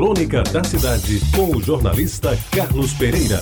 Crônica da Cidade, com o jornalista Carlos Pereira.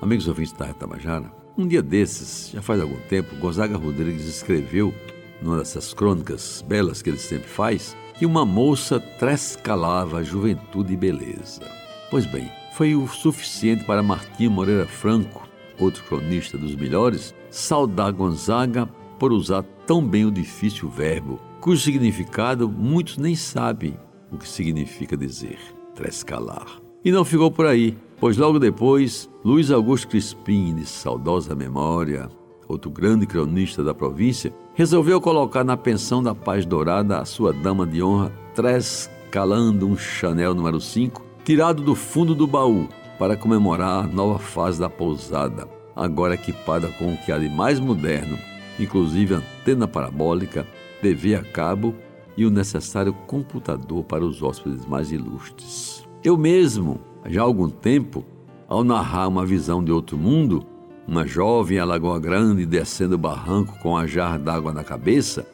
Amigos ouvintes da Tabajara, um dia desses, já faz algum tempo, Gonzaga Rodrigues escreveu, numa dessas crônicas belas que ele sempre faz, que uma moça trescalava juventude e beleza. Pois bem, foi o suficiente para Martinho Moreira Franco, outro cronista dos melhores, saudar Gonzaga por usar tão bem o difícil verbo, cujo significado muitos nem sabem o que significa dizer trescalar. E não ficou por aí, pois logo depois, Luiz Augusto Crispim, de saudosa memória, outro grande cronista da província, resolveu colocar na pensão da Paz Dourada a sua dama de honra, trescalando um Chanel número 5, tirado do fundo do baú, para comemorar a nova fase da pousada, agora equipada com o que há de mais moderno, inclusive antena parabólica, TV a cabo e o necessário computador para os hóspedes mais ilustres. Eu mesmo, já há algum tempo, ao narrar uma visão de outro mundo, uma jovem a Lagoa Grande descendo o barranco com a jarra d'água na cabeça,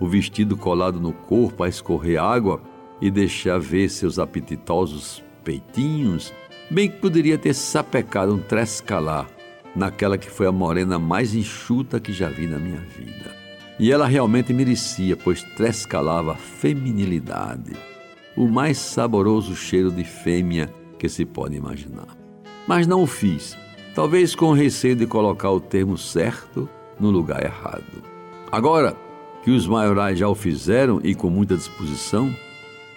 o vestido colado no corpo a escorrer água e deixar ver seus apetitosos peitinhos, bem que poderia ter sapecado um trescalar naquela que foi a morena mais enxuta que já vi na minha vida. E ela realmente merecia, pois trescalava a feminilidade, o mais saboroso cheiro de fêmea que se pode imaginar. Mas não o fiz, talvez com receio de colocar o termo certo no lugar errado. Agora que os maiorais já o fizeram e com muita disposição,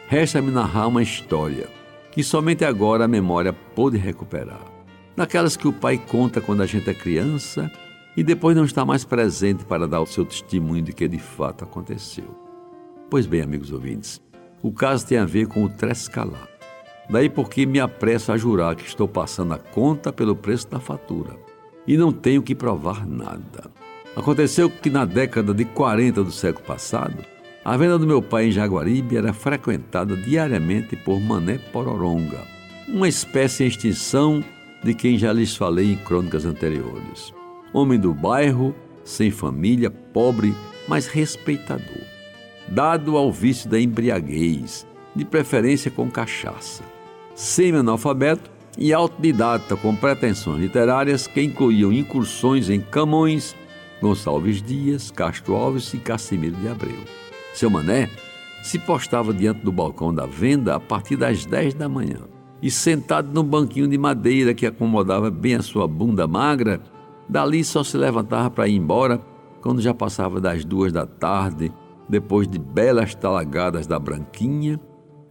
resta-me narrar uma história que somente agora a memória pôde recuperar daquelas que o pai conta quando a gente é criança e depois não está mais presente para dar o seu testemunho de que de fato aconteceu. Pois bem, amigos ouvintes, o caso tem a ver com o trescalar. Daí porque me apresso a jurar que estou passando a conta pelo preço da fatura e não tenho que provar nada. Aconteceu que na década de 40 do século passado, a venda do meu pai em Jaguaribe era frequentada diariamente por Mané Pororonga, uma espécie em extinção de quem já lhes falei em crônicas anteriores. Homem do bairro, sem família, pobre, mas respeitador. Dado ao vício da embriaguez, de preferência com cachaça. Semi-analfabeto e autodidata com pretensões literárias que incluíam incursões em Camões, Gonçalves Dias, Castro Alves e Cassimiro de Abreu. Seu mané se postava diante do balcão da venda a partir das 10 da manhã e sentado num banquinho de madeira que acomodava bem a sua bunda magra, dali só se levantava para ir embora quando já passava das duas da tarde, depois de belas talagadas da branquinha,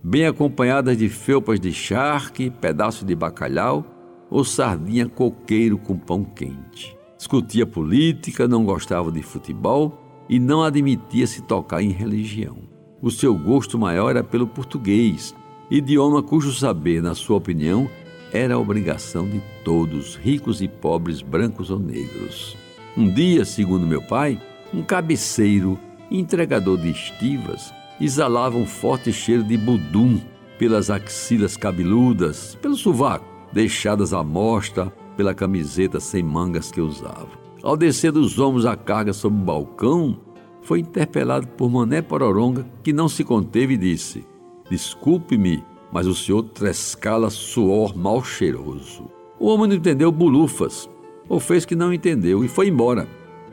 bem acompanhadas de felpas de charque, pedaço de bacalhau ou sardinha coqueiro com pão quente. Discutia política, não gostava de futebol e não admitia se tocar em religião. O seu gosto maior era pelo português, idioma cujo saber, na sua opinião, era a obrigação de todos, ricos e pobres, brancos ou negros. Um dia, segundo meu pai, um cabeceiro, entregador de estivas, exalava um forte cheiro de budum pelas axilas cabeludas, pelo sovaco, deixadas à mostra pela camiseta sem mangas que usava. Ao descer dos ombros a carga sobre o balcão, foi interpelado por Mané Pororonga, que não se conteve e disse: Desculpe-me, mas o senhor trescala suor mal cheiroso. O homem não entendeu bulufas, ou fez que não entendeu e foi embora,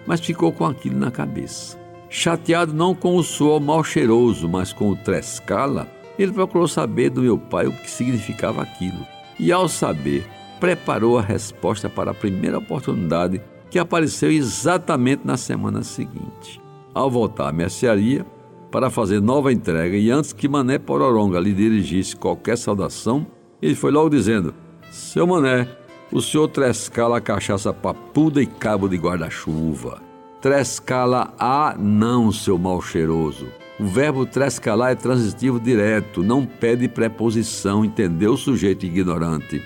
mas ficou com aquilo na cabeça. Chateado não com o suor mal cheiroso, mas com o trescala, ele procurou saber do meu pai o que significava aquilo. E ao saber, preparou a resposta para a primeira oportunidade que apareceu exatamente na semana seguinte. Ao voltar à mercearia, para fazer nova entrega e antes que Mané Pororonga lhe dirigisse qualquer saudação, ele foi logo dizendo: Seu Mané, o senhor trescala a cachaça papuda e cabo de guarda-chuva. Trescala a não, seu mal cheiroso. O verbo trescalar é transitivo direto, não pede preposição, entendeu, sujeito ignorante?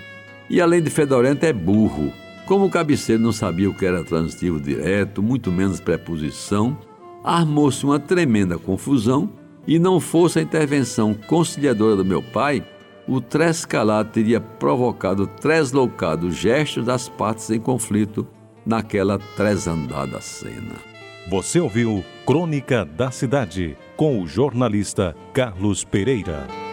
E além de fedorento, é burro. Como o cabeceiro não sabia o que era transitivo direto, muito menos preposição, armou-se uma tremenda confusão e não fosse a intervenção conciliadora do meu pai, o trescalar teria provocado tresloucados gestos das partes em conflito naquela tresandada cena. Você ouviu Crônica da Cidade com o jornalista Carlos Pereira.